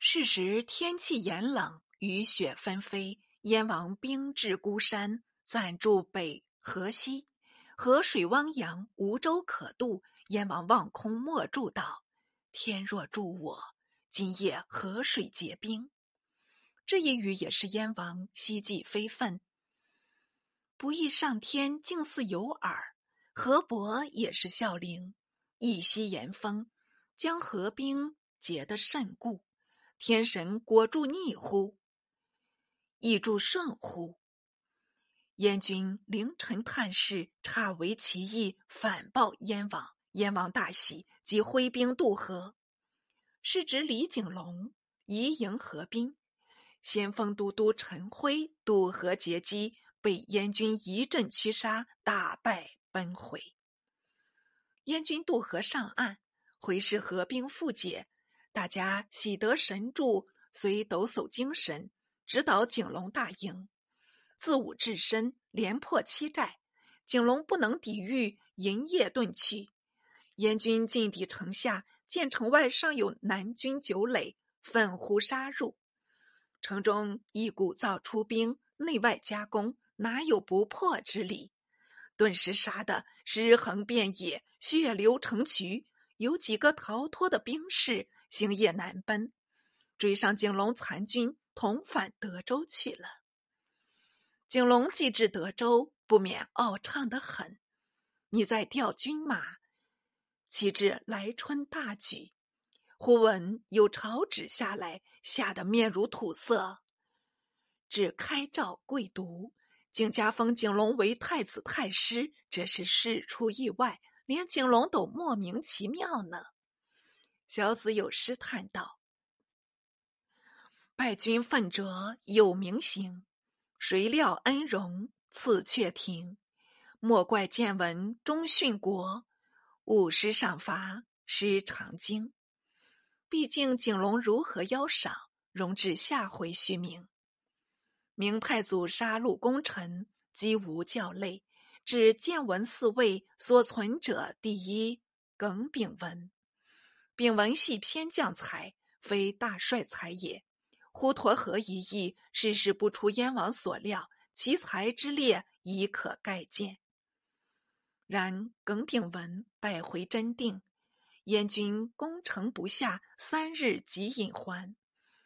是时天气炎冷，雨雪纷飞。燕王兵至孤山，暂住北河西。河水汪洋，无舟可渡。燕王望空默祝道：“天若助我，今夜河水结冰。”这一语也是燕王希冀非分。不意上天竟似有耳，河伯也是孝灵。一夕严风，将河冰结得甚固。天神果助逆乎？亦助顺乎？燕军凌晨探视，差为其意，反报燕王。燕王大喜，即挥兵渡河。是指李景龙移营河滨，先锋都督陈辉渡河截击，被燕军一阵驱杀，大败奔回。燕军渡河上岸，回视河兵复解。大家喜得神助，遂抖擞精神，直捣景龙大营。自武至深，连破七寨，景龙不能抵御，营夜遁去。燕军进抵城下，见城外尚有南军九垒，奋呼杀入。城中一鼓噪出兵，内外夹攻，哪有不破之理？顿时杀得尸横遍野，血流成渠。有几个逃脱的兵士。星夜难奔，追上景龙残军，同返德州去了。景龙既至德州，不免傲畅的很。你在调军马，岂知来春大举？忽闻有朝旨下来，吓得面如土色。只开诏跪读，竟加封景龙为太子太师，这是事出意外，连景龙都莫名其妙呢。小子有诗叹道：“败军奋折有名行，谁料恩荣赐却庭。莫怪见闻终殉国，五师赏罚失长经。毕竟景龙如何邀赏，容至下回续明。明太祖杀戮功臣，几无教类，只见闻四位所存者第一耿炳文。”丙文系偏将才，非大帅才也。呼沱河一役，事事不出燕王所料，其才之烈已可概见。然耿炳文败回真定，燕军攻城不下，三日即引还。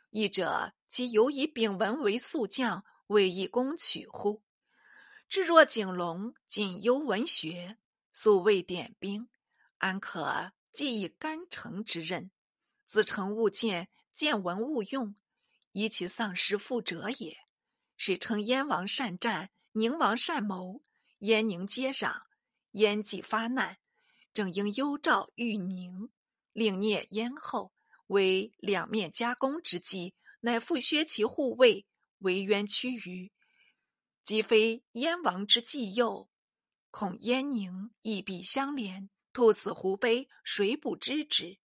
译者其犹以丙文为宿将，未易攻取乎？至若景龙仅优文学，素未点兵，安可？既以干城之任，子成勿见，见闻勿用，以其丧失复者也。史称燕王善战，宁王善谋，燕宁接壤，燕既发难，正应幽诏谕宁，令聂燕后，为两面夹攻之计，乃复削其护卫，为渊屈于，即非燕王之计右，恐燕宁亦必相连。兔死狐悲，谁不知之？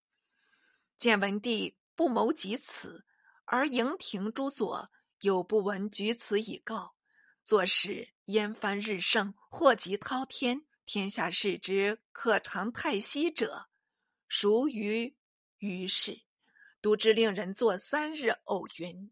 建文帝不谋及此，而营庭诸佐有不闻举此以告，作使燕藩日盛，祸及滔天，天下视之可长太息者，孰于于是？独之令人作三日偶云。